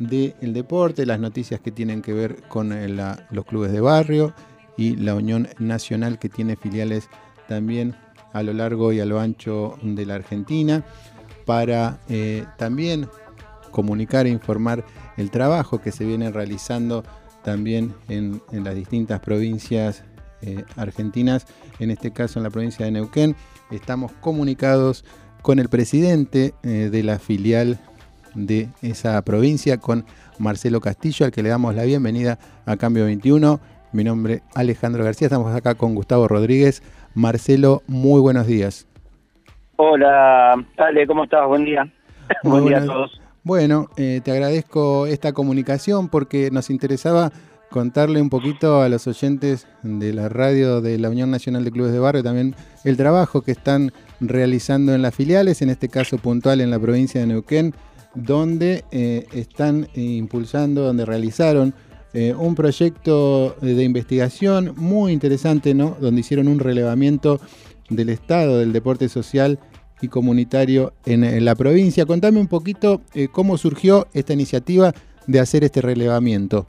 del deporte, las noticias que tienen que ver con eh, los clubes de barrio y la Unión Nacional que tiene filiales también a lo largo y a lo ancho de la Argentina, para eh, también comunicar e informar el trabajo que se viene realizando también en, las distintas provincias eh, argentinas, en este caso en la provincia de Neuquén. Estamos comunicados con el presidente de la filial de esa provincia, con Marcelo Castillo, al que le damos la bienvenida a Cambio 21. Mi nombre es Alejandro García, estamos acá con Gustavo Rodríguez. Marcelo, muy buenos días. Hola, Ale, ¿cómo estás? Buen día. Buen día a todos. Bueno, eh, te agradezco esta comunicación porque nos interesaba contarle un poquito a los oyentes de la radio de la Unión Nacional de Clubes de Barrio también el trabajo que están realizando en las filiales, en este caso puntual en la provincia de Neuquén, donde eh, están impulsando, donde realizaron eh, un proyecto de investigación muy interesante, ¿no? Donde hicieron un relevamiento del estado del deporte social y comunitario en, la provincia. Contame un poquito eh, cómo surgió esta iniciativa de hacer este relevamiento.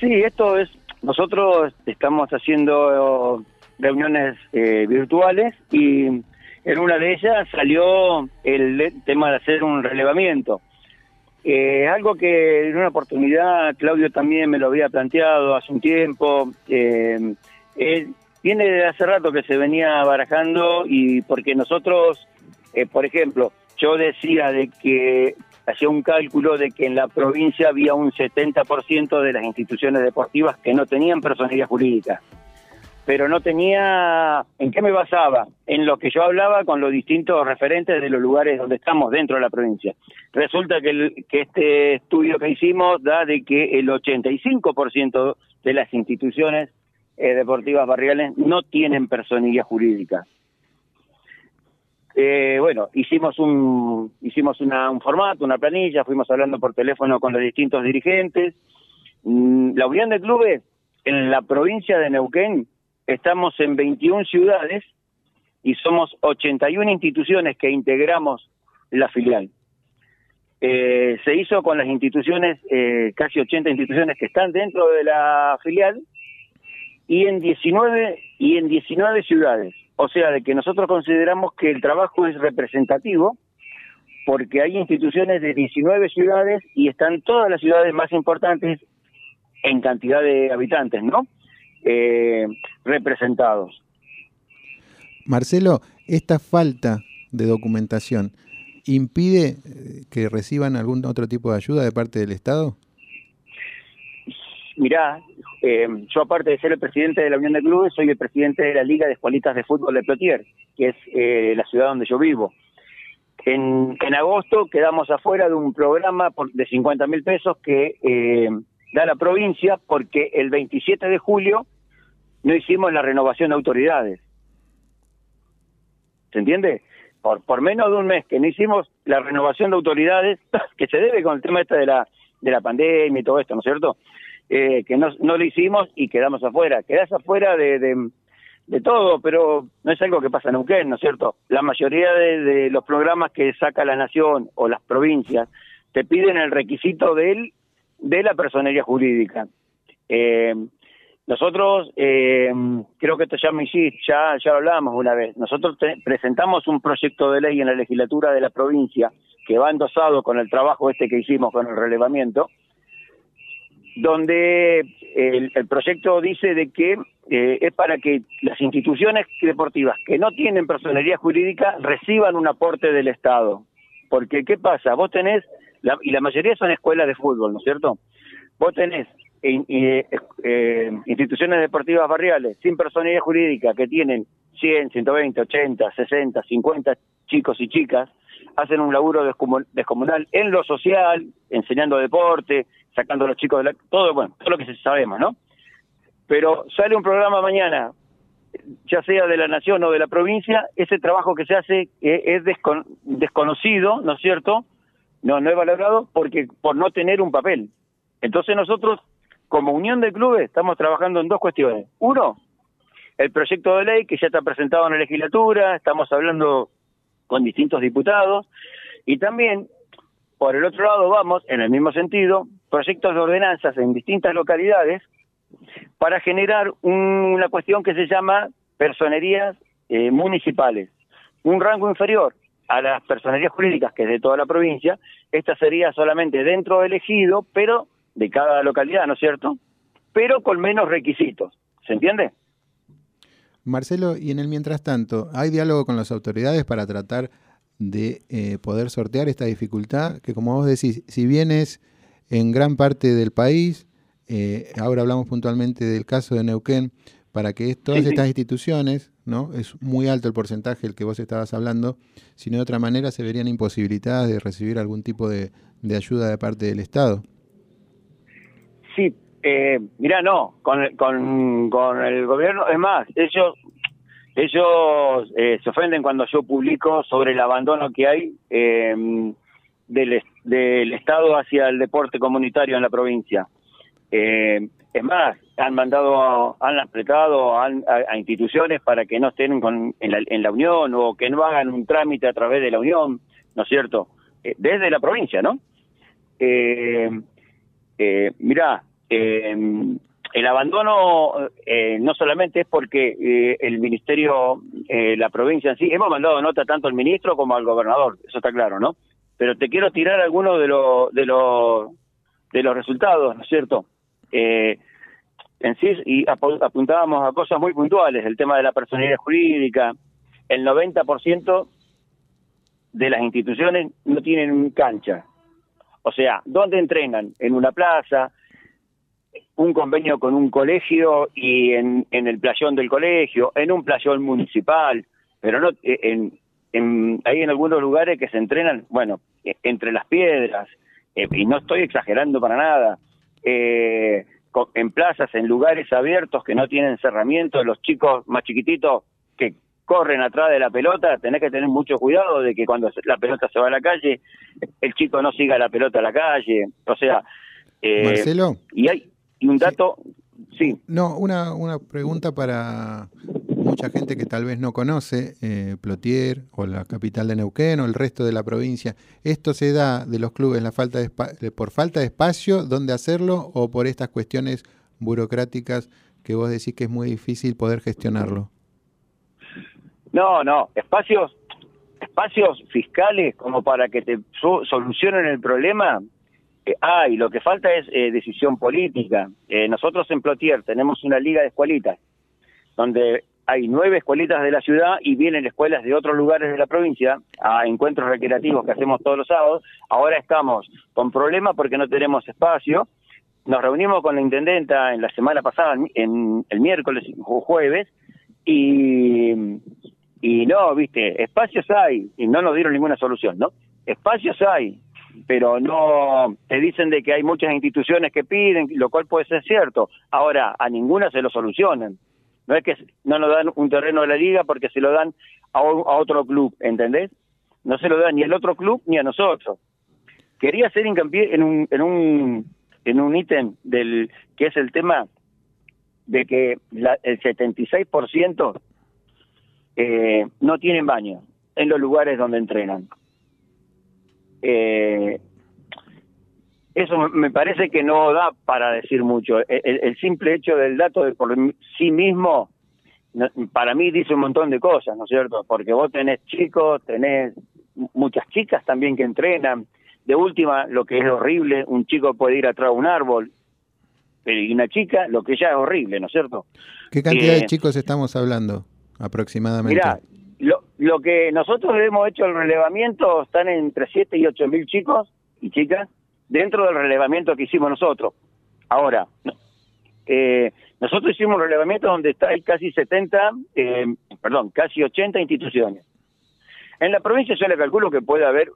Sí, esto es, nosotros estamos haciendo reuniones virtuales y en una de ellas salió el tema de hacer un relevamiento. Eh, algo que en una oportunidad Claudio también me lo había planteado hace un tiempo. Eh, viene de hace rato que se venía barajando y porque nosotros, eh, por ejemplo, yo decía de que hacía un cálculo de que en la provincia había un 70% de las instituciones deportivas que no tenían personalidad jurídica pero no tenía en qué me basaba, en lo que yo hablaba con los distintos referentes de los lugares donde estamos dentro de la provincia. Resulta que, que este estudio que hicimos da de que el 85% de las instituciones eh, deportivas barriales no tienen personilla jurídica. Eh, bueno, hicimos un hicimos una, un formato, una planilla, fuimos hablando por teléfono con los distintos dirigentes. Mm, la Unión de Clubes en la provincia de Neuquén estamos en 21 ciudades y somos 81 instituciones que integramos la filial. Eh, se hizo con las instituciones, eh, casi 80 instituciones que están dentro de la filial y en 19 y en 19 ciudades. O sea, de que nosotros consideramos que el trabajo es representativo porque hay instituciones de 19 ciudades y están todas las ciudades más importantes en cantidad de habitantes, ¿no? Eh, representados. Marcelo, esta falta de documentación impide eh, que reciban algún otro tipo de ayuda de parte del Estado? Mirá, eh, yo aparte de ser el presidente de la Unión de Clubes, soy el presidente de la Liga de Escuelitas de Fútbol de Plotier, que es eh, la ciudad donde yo vivo. En, en, agosto quedamos afuera de un programa por, de 50 mil pesos que da la provincia porque el 27 de julio no hicimos la renovación de autoridades. ¿Se entiende? Por, por menos de un mes que no hicimos la renovación de autoridades, que se debe con el tema este de la, de la pandemia y todo esto, ¿no es cierto? Eh, que no, lo hicimos y quedamos afuera. Quedás afuera de, de, todo, pero no es algo que pasa en Neuquén, ¿no es cierto? La mayoría de, de, los programas que saca la nación o las provincias te piden el requisito de él, de la personería jurídica. Eh, nosotros, eh, creo que esto ya me hiciste, ya, lo hablábamos una vez. Nosotros presentamos un proyecto de ley en la legislatura de la provincia que va endosado con el trabajo este que hicimos con el relevamiento, donde el, proyecto dice de que eh, es para que las instituciones deportivas que no tienen personalidad jurídica reciban un aporte del Estado. Porque, ¿qué pasa? Vos tenés, y la mayoría son escuelas de fútbol, ¿no es cierto? Vos tenés eh, eh, instituciones deportivas barriales sin personalidad jurídica que tienen 100, 120, 80, 60, 50 chicos y chicas, hacen un laburo descomunal en lo social, enseñando deporte, sacando a los chicos de la... Todo, bueno, todo lo que sabemos, ¿no? Pero sale un programa mañana, ya sea de la nación o de la provincia, ese trabajo que se hace eh, es desconocido, ¿no es cierto? No, no es valorado porque por no tener un papel. Entonces nosotros como unión de clubes estamos trabajando en dos cuestiones. Uno, el proyecto de ley que ya está presentado en la legislatura, estamos hablando con distintos diputados y también por el otro lado vamos, en el mismo sentido, proyectos de ordenanzas en distintas localidades para generar una cuestión que se llama personerías eh, municipales, un rango inferior a las personerías jurídicas que es de toda la provincia, esta sería solamente dentro del ejido, pero de cada localidad, ¿no es cierto? Pero con menos requisitos, ¿se entiende? Marcelo, y en el mientras tanto, ¿hay diálogo con las autoridades para tratar de eh, poder sortear esta dificultad? Que como vos decís, si bien es en gran parte del país, eh, ahora hablamos puntualmente del caso de Neuquén, para que todas estas instituciones, ¿no? Es muy alto el porcentaje el que vos estabas hablando, si no de otra manera se verían imposibilitadas de recibir algún tipo de, ayuda de parte del Estado. Sí, eh, mira, no, con, con, con el gobierno, es más, ellos ellos eh, se ofenden cuando yo publico sobre el abandono que hay eh, del, del Estado hacia el deporte comunitario en la provincia. Eh, es más, han mandado, han apretado a, instituciones para que no estén en, la, Unión o que no hagan un trámite a través de la Unión, ¿no es cierto? Eh, desde la provincia, ¿no? Eh, eh, mirá, el abandono no solamente es porque el ministerio, la provincia en sí, hemos mandado nota tanto al ministro como al gobernador, eso está claro, ¿no? Pero te quiero tirar algunos de los de los de los resultados, ¿no es cierto? Eh, en sí, y apuntábamos a cosas muy puntuales, el tema de la personalidad jurídica, el 90% de las instituciones no tienen cancha. O sea, ¿dónde entrenan? En una plaza, un convenio con un colegio y en, el playón del colegio, en un playón municipal, pero no eh, en, en, hay en algunos lugares que se entrenan, bueno, e, entre las piedras, eh, y no estoy exagerando para nada, eh, en plazas, en lugares abiertos que no tienen cerramiento, los chicos más chiquititos que corren atrás de la pelota, tenés que tener mucho cuidado de que cuando la pelota se va a la calle, el chico no siga la pelota a la calle, o sea... Eh, Marcelo. Y hay un dato, sí. No, una, una pregunta para mucha gente que tal vez no conoce eh, Plotier o la capital de Neuquén o el resto de la provincia. ¿Esto se da de los clubes la falta de por falta de espacio donde hacerlo o por estas cuestiones burocráticas que vos decís que es muy difícil poder gestionarlo? No, no, espacios espacios fiscales como para que te solucionen el problema eh, hay, lo que falta es eh, decisión política. Eh, nosotros en Plotier tenemos una liga de escuelitas donde hay nueve escuelitas de la ciudad y vienen escuelas de otros lugares de la provincia a encuentros recreativos que hacemos todos los sábados. Ahora estamos con problemas porque no tenemos espacio. Nos reunimos con la intendenta en la semana pasada, en el miércoles o jueves, y, y no, viste, espacios hay, y no nos dieron ninguna solución, ¿no? Espacios hay, pero no te dicen de que hay muchas instituciones que piden, lo cual puede ser cierto. Ahora, a ninguna se lo solucionan. No es que no nos dan un terreno de la liga porque se lo dan a, otro club, ¿entendés? No se lo dan ni al otro club ni a nosotros. Quería hacer hincapié en un en un en un ítem del que es el tema de que la, el 76% eh, no tienen baño en los lugares donde entrenan. Eh, eso me parece que no da para decir mucho. El, simple hecho del dato de por sí mismo, para mí dice un montón de cosas, ¿no es cierto? Porque vos tenés chicos, tenés muchas chicas también que entrenan. De última, lo que es horrible, un chico puede ir atrás de un árbol, pero y una chica, lo que ya es horrible, ¿no es cierto? ¿Qué cantidad de eh, chicos estamos hablando aproximadamente? Mira, lo, lo que nosotros hemos hecho el relevamiento están entre 7 y 8 mil chicos y chicas dentro del relevamiento que hicimos nosotros. Ahora, eh, nosotros hicimos un relevamiento donde está hay casi 70, eh, perdón, casi 80 instituciones. En la provincia yo le calculo que puede haber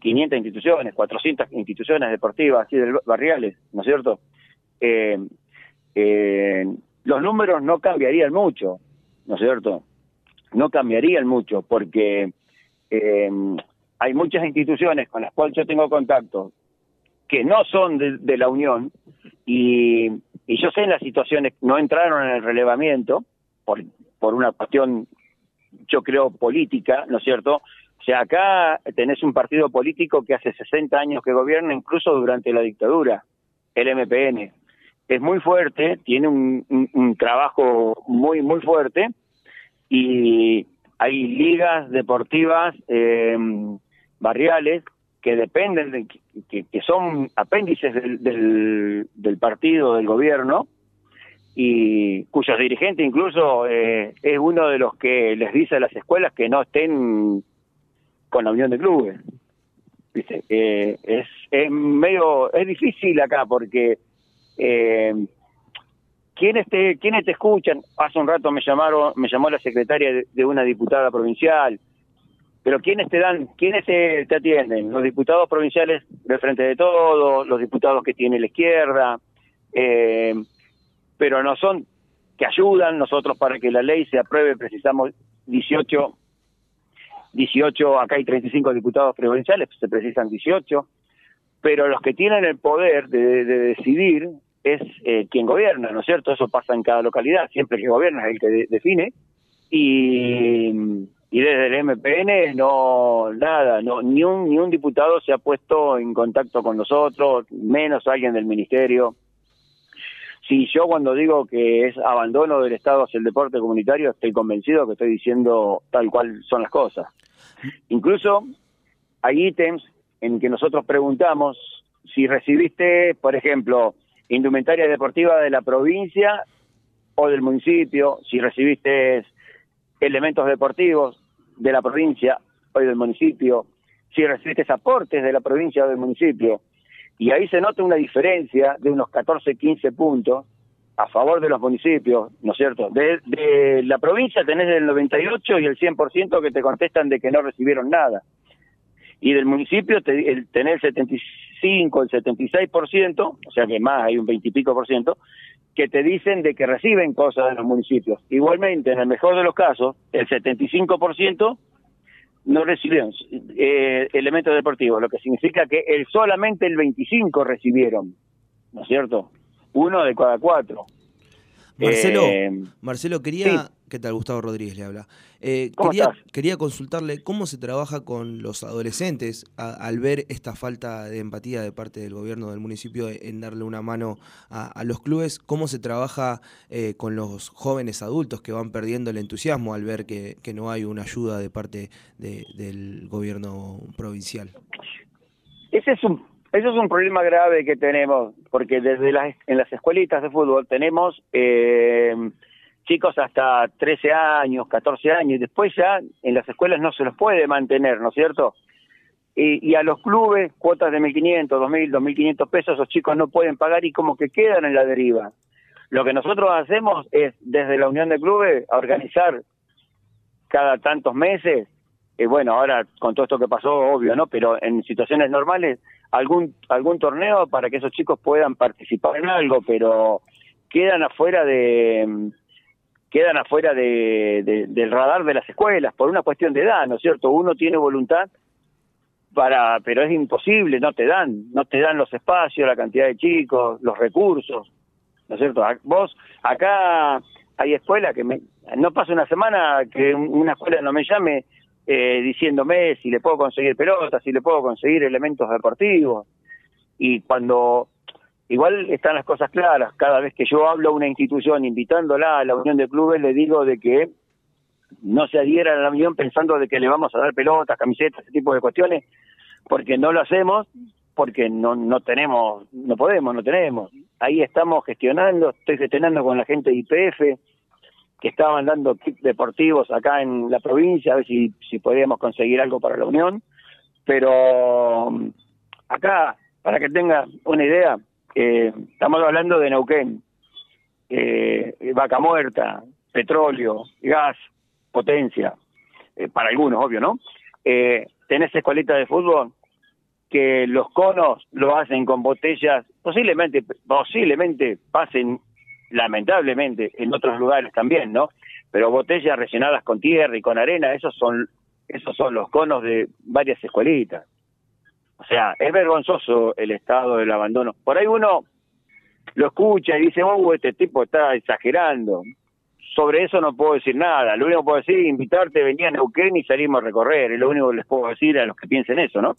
500 instituciones, 400 instituciones deportivas, así de barriales, ¿no es cierto? Eh, los números no cambiarían mucho, ¿no es cierto? No cambiarían mucho porque hay muchas instituciones con las cuales yo tengo contacto que no son de, la Unión, y, yo sé en las situaciones, no entraron en el relevamiento por, por una cuestión, yo creo, política, ¿no es cierto? O sea, acá tenés un partido político que hace 60 años que gobierna, incluso durante la dictadura, el MPN. Es muy fuerte, tiene un, trabajo muy, muy fuerte y hay ligas deportivas eh, barriales que dependen, de, que, son apéndices del, del, partido, del gobierno, y cuyos dirigentes incluso eh, es uno de los que les dice a las escuelas que no estén con la unión de clubes. ¿Viste? Eh, es, es medio, es difícil acá porque eh, ¿quiénes te, te escuchan? Hace un rato me llamaron, me llamó la secretaria de, una diputada provincial, pero ¿quiénes te dan, quiénes te, atienden? Los diputados provinciales del Frente de Todos, los diputados que tiene la izquierda, eh, pero no son que ayudan nosotros para que la ley se apruebe, precisamos 18 18, acá hay 35 diputados provinciales, se precisan 18, pero los que tienen el poder de, decidir es eh, quien gobierna, ¿no es cierto? Eso pasa en cada localidad, siempre que gobierna es el que define, y, y desde el MPN no, nada, no, ni, un, ni un diputado se ha puesto en contacto con nosotros, menos alguien del ministerio. Si yo cuando digo que es abandono del Estado hacia el deporte comunitario, estoy convencido que estoy diciendo tal cual son las cosas. Incluso hay ítems en que nosotros preguntamos si recibiste, por ejemplo, indumentaria deportiva de la provincia o del municipio, si recibiste elementos deportivos de la provincia o del municipio, si recibiste aportes de la provincia o del municipio, y ahí se nota una diferencia de unos 14, 15 puntos a favor de los municipios, ¿no es cierto? De, la provincia tenés el 98 y el 100% que te contestan de que no recibieron nada. Y del municipio te, tenés el 75, el 76%, o sea que más hay un 20 y pico por ciento, que te dicen de que reciben cosas de los municipios. Igualmente, en el mejor de los casos, el 75% no recibieron eh, elementos deportivos, lo que significa que el, solamente el 25 recibieron, ¿no es cierto? Uno de cada cuatro. Marcelo, eh, Marcelo quería, ¿qué tal? Gustavo Rodríguez le habla. Eh, quería, consultarle cómo se trabaja con los adolescentes al ver esta falta de empatía de parte del gobierno del municipio en darle una mano a, los clubes, cómo se trabaja eh, con los jóvenes adultos que van perdiendo el entusiasmo al ver que, no hay una ayuda de parte del gobierno provincial. Ese es un eso es un problema grave que tenemos, porque desde las, en las escuelitas de fútbol tenemos eh, chicos hasta 13 años, 14 años, y después ya en las escuelas no se los puede mantener, ¿no es cierto? Y, y a los clubes, cuotas de 1.500, 2.000, 2.500 pesos, esos chicos no pueden pagar y como que quedan en la deriva. Lo que nosotros hacemos es, desde la Unión de Clubes, organizar cada tantos meses, y bueno, ahora con todo esto que pasó, obvio, ¿no? Pero en situaciones normales, algún algún torneo para que esos chicos puedan participar en algo, pero quedan afuera de quedan afuera de, del radar de las escuelas por una cuestión de edad, ¿no es cierto? Uno tiene voluntad para, pero es imposible, no te dan, no te dan los espacios, la cantidad de chicos, los recursos, ¿no es cierto? Vos acá hay escuelas que me, no pasa una semana que una escuela no me llame eh, diciéndome si le puedo conseguir pelotas, si le puedo conseguir elementos deportivos. Y cuando igual están las cosas claras, cada vez que yo hablo a una institución invitándola a la unión de clubes, le digo de que no se adhieran a la unión pensando de que le vamos a dar pelotas, camisetas, ese tipo de cuestiones, porque no lo hacemos, porque no, no tenemos, no podemos, no tenemos. Ahí estamos gestionando, estoy gestionando con la gente de IPF, que estaban dando kits deportivos acá en la provincia, a ver si, si podíamos conseguir algo para la Unión. Pero mm, acá, para que tenga una idea, eh, estamos hablando de Neuquén, eh, vaca muerta, petróleo, gas, potencia, eh, para algunos, obvio, ¿no? Eh, tenés escuelitas de fútbol que los conos lo hacen con botellas, posiblemente, posiblemente pasen lamentablemente en otros lugares también, ¿no? Pero botellas rellenadas con tierra y con arena, esos son esos son los conos de varias escuelitas. O sea, es vergonzoso el estado del abandono. Por ahí uno lo escucha y dice, oh, este tipo está exagerando. sobre eso no puedo decir nada. Lo único que puedo decir es invitarte, venía a Neuquén y salimos a recorrer. Es lo único que les puedo decir a los que piensen eso, ¿no?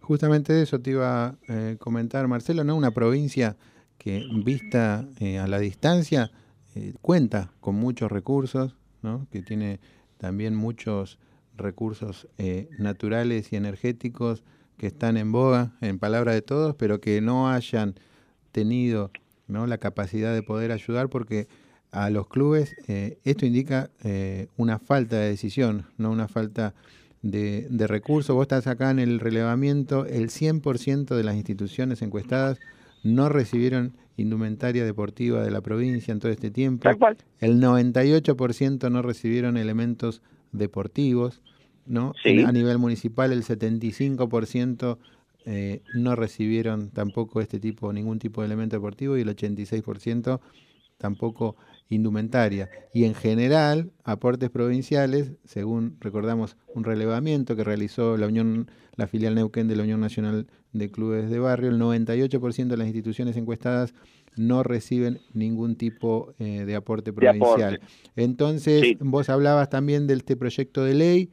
Justamente eso te iba a eh, comentar, Marcelo, ¿no? Una provincia que vista eh, a la distancia eh, cuenta con muchos recursos, ¿no? Que tiene también muchos recursos naturales y energéticos que están en boga, en palabra de todos, pero que no hayan tenido ¿no? la capacidad de poder ayudar porque a los clubes eh, esto indica eh, una falta de decisión, no una falta de, de, recursos. Vos estás acá en el relevamiento, el 100% de las instituciones encuestadas no recibieron indumentaria deportiva de la provincia en todo este tiempo. El 98% no recibieron elementos deportivos. ¿no? A nivel municipal el 75% eh, no recibieron tampoco este tipo, ningún tipo de elemento deportivo y el 86% tampoco indumentaria. Y en general, aportes provinciales, según recordamos un relevamiento que realizó la Unión, la filial Neuquén de la Unión Nacional de Clubes de Barrio, el 98% de las instituciones encuestadas no reciben ningún tipo eh, de aporte provincial. Entonces, vos hablabas también de este proyecto de ley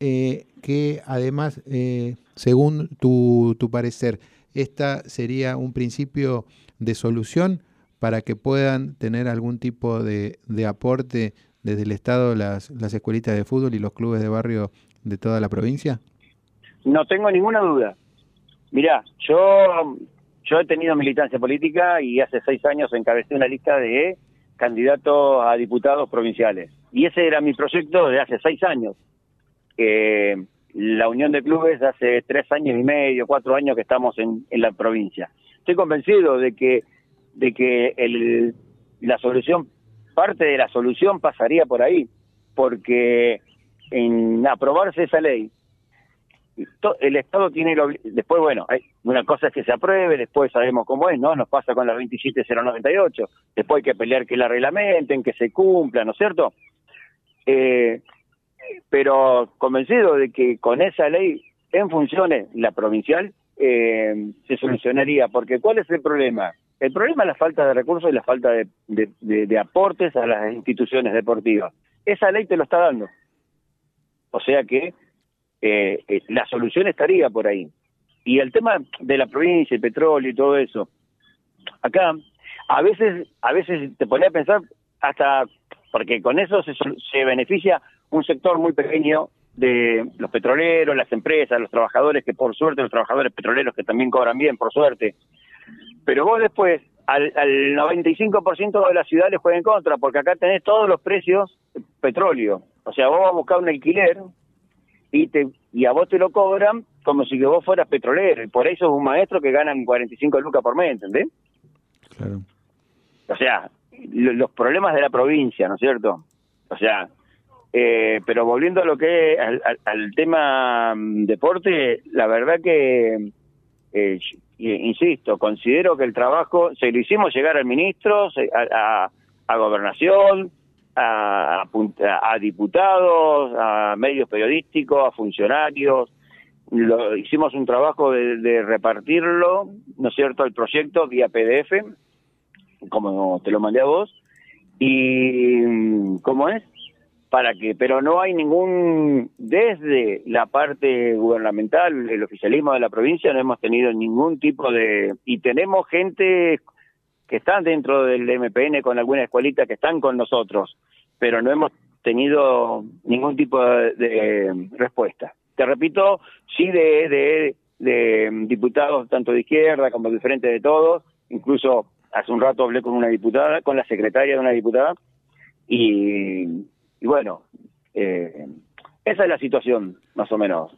eh, que además, eh, según tu, tu parecer, esta sería un principio de solución para que puedan tener algún tipo de, de aporte desde el Estado las, las escuelitas de fútbol y los clubes de barrio de toda la provincia? No tengo ninguna duda. Mirá, yo, yo he tenido militancia política y hace seis años encabecé una lista de candidatos a diputados provinciales. Y ese era mi proyecto de hace seis años la Unión de Clubes hace tres años y medio, cuatro años que estamos en, la provincia. Estoy convencido de que, de que el, la solución, parte de la solución pasaría por ahí, porque en aprobarse esa ley, el Estado tiene después bueno hay una cosa es que se apruebe después sabemos cómo es no nos pasa con la 27098 después hay que pelear que la reglamenten que se cumpla no es cierto eh, pero convencido de que con esa ley en funciones, la provincial, eh, se solucionaría. Porque ¿cuál es el problema? El problema es la falta de recursos y la falta de, aportes a las instituciones deportivas. Esa ley te lo está dando. O sea que eh, eh, la solución estaría por ahí. Y el tema de la provincia, el petróleo y todo eso, acá a veces, a veces te ponía a pensar hasta porque con eso se, se beneficia un sector muy pequeño de los petroleros, las empresas, los trabajadores, que por suerte, los trabajadores petroleros que también cobran bien, por suerte. Pero vos después, al, al 95% de la ciudad les juega en contra, porque acá tenés todos los precios petróleo. O sea, vos vas a buscar un alquiler y, te, y a vos te lo cobran como si que vos fueras petrolero. Y por eso es un maestro que ganan 45 lucas por mes, ¿entendés? Claro. O sea, los problemas de la provincia, ¿no es cierto? O sea, eh, pero volviendo a lo que es al, tema mm, deporte, la verdad que, eh, insisto, considero que el trabajo se lo hicimos llegar al ministro, a, a, gobernación, a, a, diputados, a medios periodísticos, a funcionarios. Lo, hicimos un trabajo de, de repartirlo, ¿no es cierto?, el proyecto vía PDF, como te lo mandé a vos. Y, ¿cómo es? Para que, pero no hay ningún, desde la parte gubernamental, el oficialismo de la provincia, no hemos tenido ningún tipo de, y tenemos gente que están dentro del MPN con alguna escuelita que están con nosotros, pero no hemos tenido ningún tipo de, respuesta. Te repito, sí de, de, de diputados tanto de izquierda como de frente de todos, incluso hace un rato hablé con una diputada, con la secretaria de una diputada, y y bueno, eh, esa es la situación, más o menos.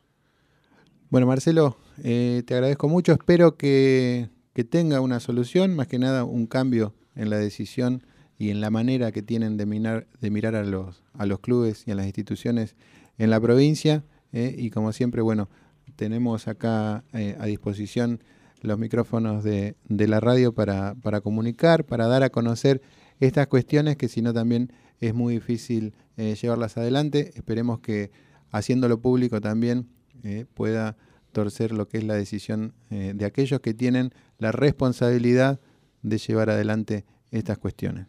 Bueno, Marcelo, eh, te agradezco mucho. Espero que, tenga una solución, más que nada un cambio en la decisión y en la manera que tienen de mirar, de mirar a, los, a los clubes y a las instituciones en la provincia. Eh, y como siempre, bueno, tenemos acá a disposición los micrófonos de, de la radio para, para comunicar, para dar a conocer estas cuestiones que si no también es muy difícil eh, llevarlas adelante. Esperemos que haciéndolo público también eh, pueda torcer lo que es la decisión eh, de aquellos que tienen la responsabilidad de llevar adelante estas cuestiones.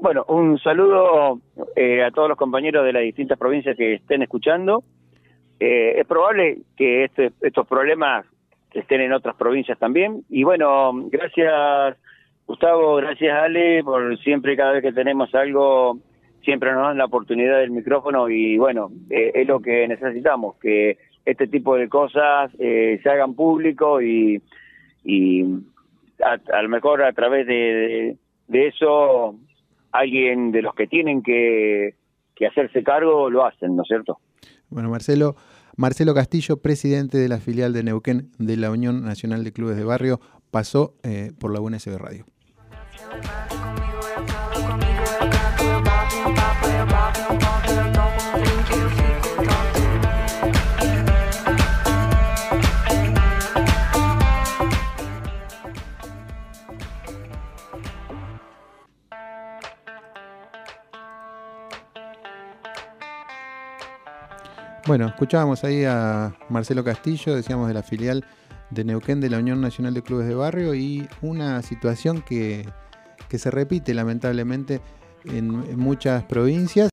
Bueno, un saludo a todos los compañeros de las distintas provincias que estén escuchando. Es probable que este, estos problemas estén en otras provincias también. Y bueno, gracias Gustavo, gracias Ale, por siempre cada vez que tenemos algo, siempre nos dan la oportunidad del micrófono y bueno, eh, es lo que necesitamos, que este tipo de cosas eh, se hagan público y, y a, lo mejor a través de, eso alguien de los que tienen que, que hacerse cargo lo hacen, ¿no es cierto? Bueno, Marcelo, Marcelo Castillo, presidente de la filial de Neuquén de la Unión Nacional de Clubes de Barrio, pasó eh, por la UNSB Radio. Bueno, escuchábamos ahí a Marcelo Castillo, decíamos de la filial de Neuquén de la Unión Nacional de Clubes de Barrio y una situación que, se repite lamentablemente en muchas provincias